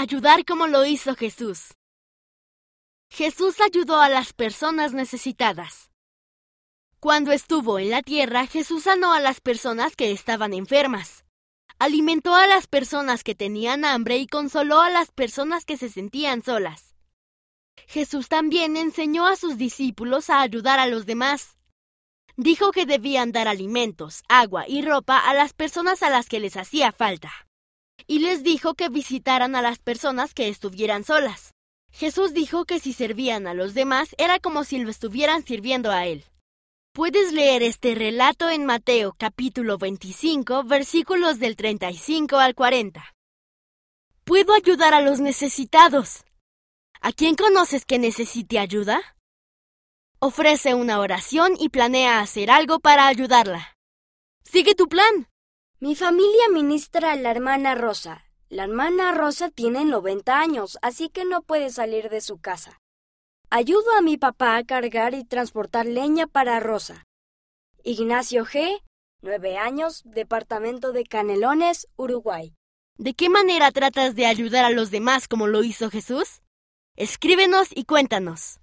Ayudar como lo hizo Jesús. Jesús ayudó a las personas necesitadas. Cuando estuvo en la tierra, Jesús sanó a las personas que estaban enfermas. Alimentó a las personas que tenían hambre y consoló a las personas que se sentían solas. Jesús también enseñó a sus discípulos a ayudar a los demás. Dijo que debían dar alimentos, agua y ropa a las personas a las que les hacía falta. Y les dijo que visitaran a las personas que estuvieran solas. Jesús dijo que si servían a los demás era como si lo estuvieran sirviendo a Él. Puedes leer este relato en Mateo capítulo 25 versículos del 35 al 40. Puedo ayudar a los necesitados. ¿A quién conoces que necesite ayuda? Ofrece una oración y planea hacer algo para ayudarla. Sigue tu plan. Mi familia ministra a la hermana Rosa. La hermana Rosa tiene 90 años, así que no puede salir de su casa. Ayudo a mi papá a cargar y transportar leña para Rosa. Ignacio G., 9 años, departamento de Canelones, Uruguay. ¿De qué manera tratas de ayudar a los demás como lo hizo Jesús? Escríbenos y cuéntanos.